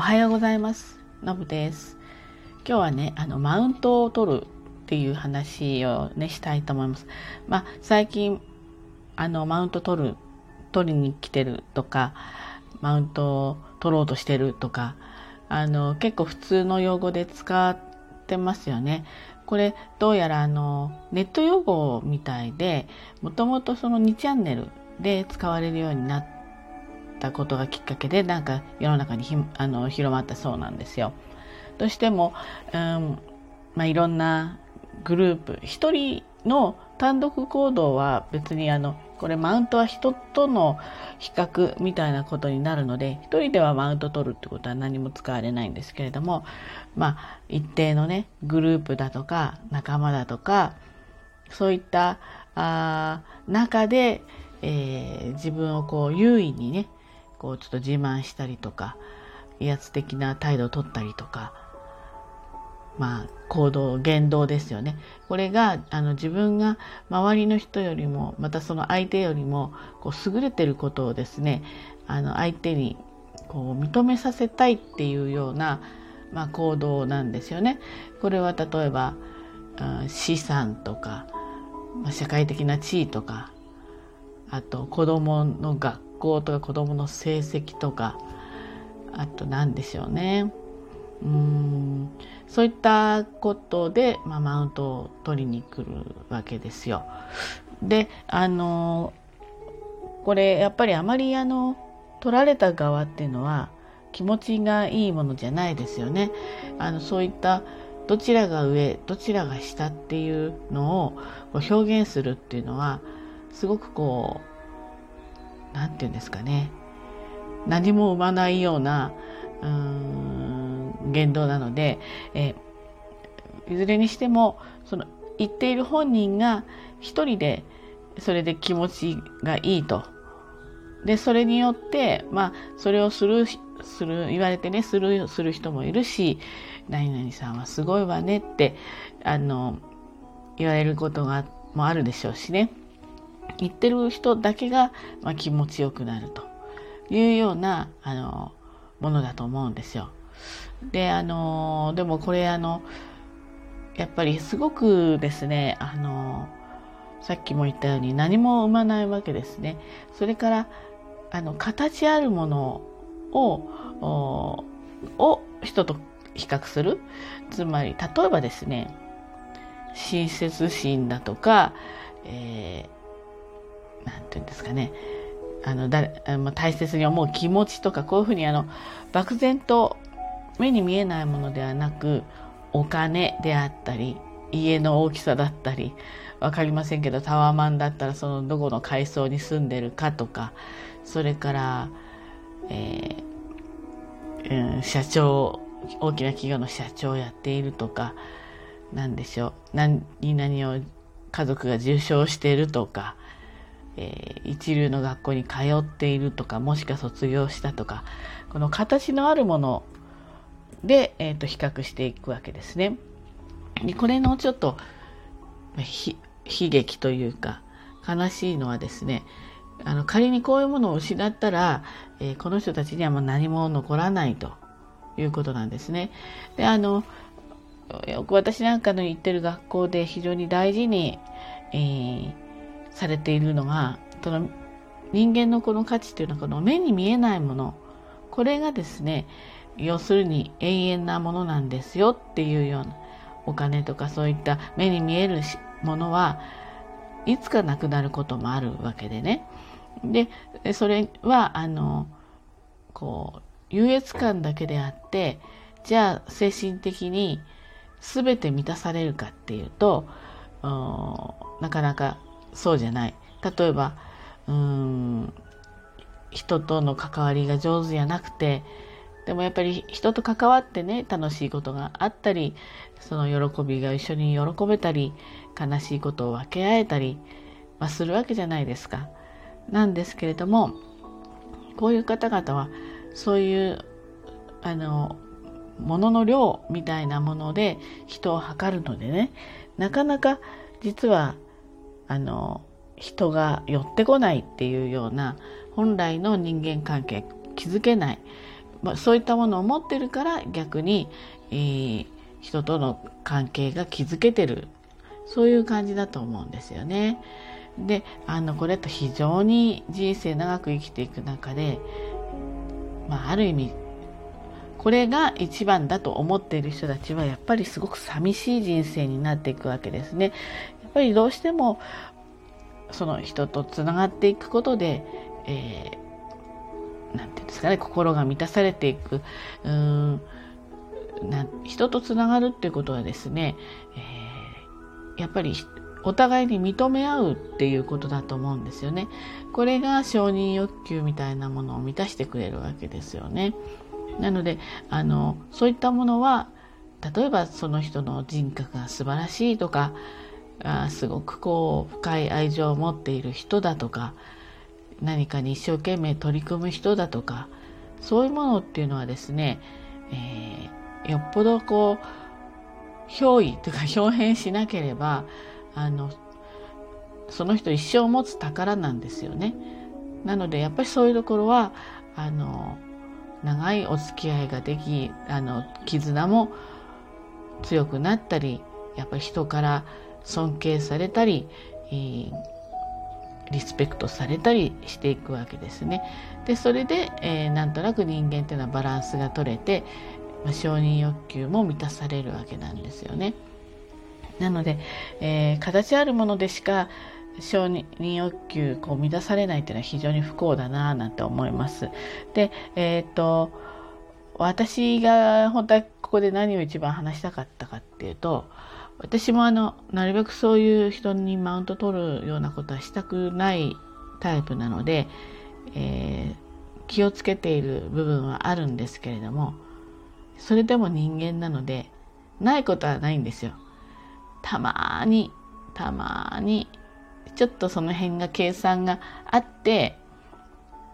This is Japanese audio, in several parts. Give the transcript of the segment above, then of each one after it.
おはようございます。のぶです。今日はねあのマウントを取るっていう話をねしたいと思います。まあ最近あのマウント取る取りに来てるとかマウントを取ろうとしてるとかあの結構普通の用語で使ってますよね。これどうやらあのネット用語みたいでもともとその2チャンネルで使われるようになったことがきっかけでなんか世の中にひあの広まったそうなんですよ。どうしても、うんまあ、いろんなグループ一人の単独行動は別にあのこれマウントは人との比較みたいなことになるので一人ではマウント取るってことは何も使われないんですけれどもまあ一定のねグループだとか仲間だとかそういったあ中でえー、自分をこう優位にねこうちょっと自慢したりとか威圧的な態度をとったりとかまあ行動言動ですよねこれがあの自分が周りの人よりもまたその相手よりもこう優れてることをですねあの相手にこう認めさせたいっていうような、まあ、行動なんですよね。これは例えば資産とか、まあ、社会的な地位とかあと子どもの学校とか子どもの成績とかあと何でしょうねうんそういったことで、まあ、マウントを取りに来るわけですよ。であのこれやっぱりあまりあの取られた側っていうのは気持ちがいいものじゃないですよね。あのそういったどちらが上どちらが下っていうのを表現するっていうのはすごくこう何て言うんですかね何も生まないようなうん言動なので、えいずれにしてもその言っている本人が一人でそれで気持ちがいいと。でそれによってまあそれをするする言われてねするする人もいるし何々さんはすごいわねってあの言われることがもあるでしょうしね。言ってる人だけが、まあ、気持ちよくなるというようなあのものだと思うんですよ。であのでもこれあのやっぱりすごくですねあのさっきも言ったように何も生まないわけですね。それからあの形あるものをを人と比較するつまり例えばですね親切心だとか、えー何て言うんですかね。あの誰大切に思う気持ちとかこういうふうにあの漠然と目に見えないものではなくお金であったり家の大きさだったり分かりませんけどタワーマンだったらそのどこの階層に住んでるかとかそれから、えーうん、社長大きな企業の社長をやっているとか何でしょう。何々を家族が受賞しているとかえー、一流の学校に通っているとかもしくは卒業したとかこの形のあるもので、えーと、比較していくわけですね。でこれのちょっと悲劇というか悲しいのはですねあの仮にこういうものを失ったら、えー、この人たちにはもう何も残らないということなんですね。であの私なんかの行ってる学校で非常に大事に、えーされているのがその人間のこの価値というのはこの目に見えないもの。これがですね要するに永遠なものなんですよっていうようなお金とかそういった目に見えるものはいつかなくなることもあるわけでね。でそれはあのこう優越感だけであってじゃあ精神的に全て満たされるかっていうとなかなかそうじゃない例えばうん人との関わりが上手じゃなくてでもやっぱり人と関わってね楽しいことがあったりその喜びが一緒に喜べたり悲しいことを分け合えたり、まあ、するわけじゃないですか。なんですけれどもこういう方々はそういうあのものの量みたいなもので人を測るのでねなかなか実はあの人が寄ってこないっていうような本来の人間関係築けないまあ、そういったものを持ってるから逆に、えー、人との関係が築けてるそういう感じだと思うんですよね。であのこれと非常に人生長く生きていく中で、まあ、ある意味これが一番だと思っている人たちはやっぱりすごく寂しい人生になっていくわけですね。やっぱりどうしてもその人とつながっていくことで、えー、なんていうんですかね心が満たされていくうんな人とつながるっていうことはですね、えー、やっぱりお互いに認め合うっていうことだと思うんですよね。これが承認欲求みたいなものを満たしてくれるわけですよね。なのであのそういったものは例えばその人の人格が素晴らしいとかあすごくこう深い愛情を持っている人だとか何かに一生懸命取り組む人だとかそういうものっていうのはですね、えー、よっぽどこう憑依というか表変しなければあのその人一生持つ宝なんですよね。なのでやっぱりそういうところはあの長いお付き合いができあの絆も強くなったりやっぱり人から尊敬されたり、えー、リスペクトされたりしていくわけですね。でそれで、えー、なんとなく人間っていうのはバランスが取れて、まあ、承認欲求も満たされるわけなんですよね。なので、えー、形あるものでしか承認欲求こう満たされないっていうのは非常に不幸だなぁなんて思います。で、えっ、と私が本当はここで何を一番話したかったかっていうと私もあのなるべくそういう人にマウント取るようなことはしたくないタイプなので、えー、気をつけている部分はあるんですけれどもそれでも人間なのでないことはないんですよ。たまにたまにちょっとその辺が計算があって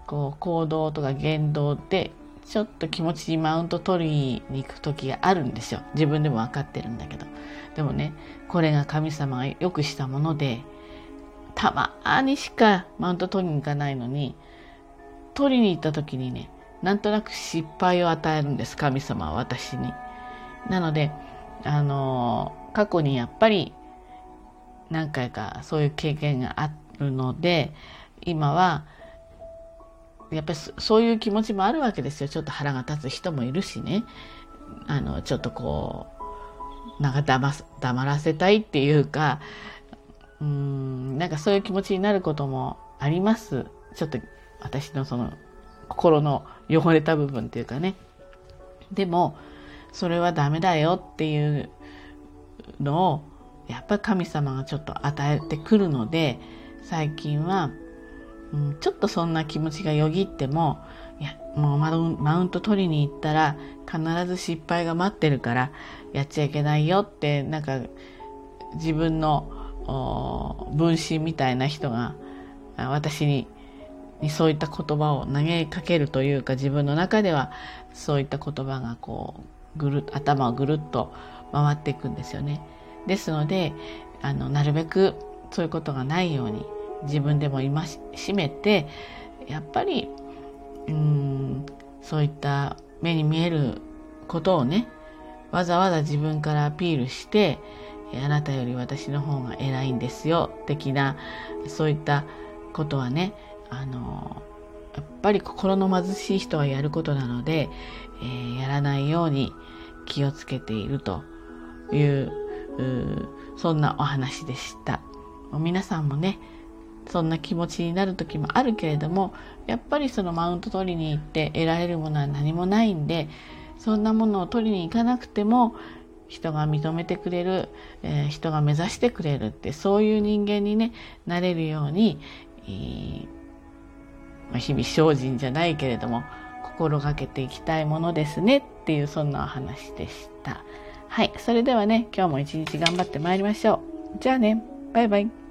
こう行動とか言動でちょっと気持ちにマウント取りに行く時があるんですよ。自分でも分かってるんだけど。でもねこれが神様がよくしたものでたまにしかマウント取りに行かないのに取りに行った時にねなんとなく失敗を与えるんです。神様は私に。なのであの過去にやっぱり何回かそういう経験があるので今はやっぱりそういう気持ちもあるわけですよ。ちょっと腹が立つ人もいるしね。あのちょっとこうなんか黙黙らせたいっていうかうんなんかそういう気持ちになることもあります。ちょっと私のその心の汚れた部分っていうかね。でもそれはダメだよっていうのをやっぱり神様がちょっと与えてくるので最近はうん、ちょっとそんな気持ちがよぎってもいやもうマウント取りに行ったら必ず失敗が待ってるからやっちゃいけないよってなんか自分の分身みたいな人が私ににそういった言葉を投げかけるというか自分の中ではそういった言葉がこうぐる頭をぐるっと回っていくんですよね。ですのであのなるべくそういうことがないように自分でも戒めてやっぱりうんそういった目に見えることをねわざわざ自分からアピールしてあなたより私の方が偉いんですよ的なそういったことはねあのやっぱり心の貧しい人はやることなので、えー、やらないように気をつけているというそんなお話でした。皆さんもねそんな気持ちになる時もあるけれどもやっぱりそのマウント取りに行って得られるものは何もないんでそんなものを取りに行かなくても人が認めてくれる、えー、人が目指してくれるってそういう人間にねなれるように、えー、まあ、日々精進じゃないけれども心がけていきたいものですねっていうそんなお話でした。はい。それではね、今日も一日頑張ってまいりましょう。じゃあね、バイバイ。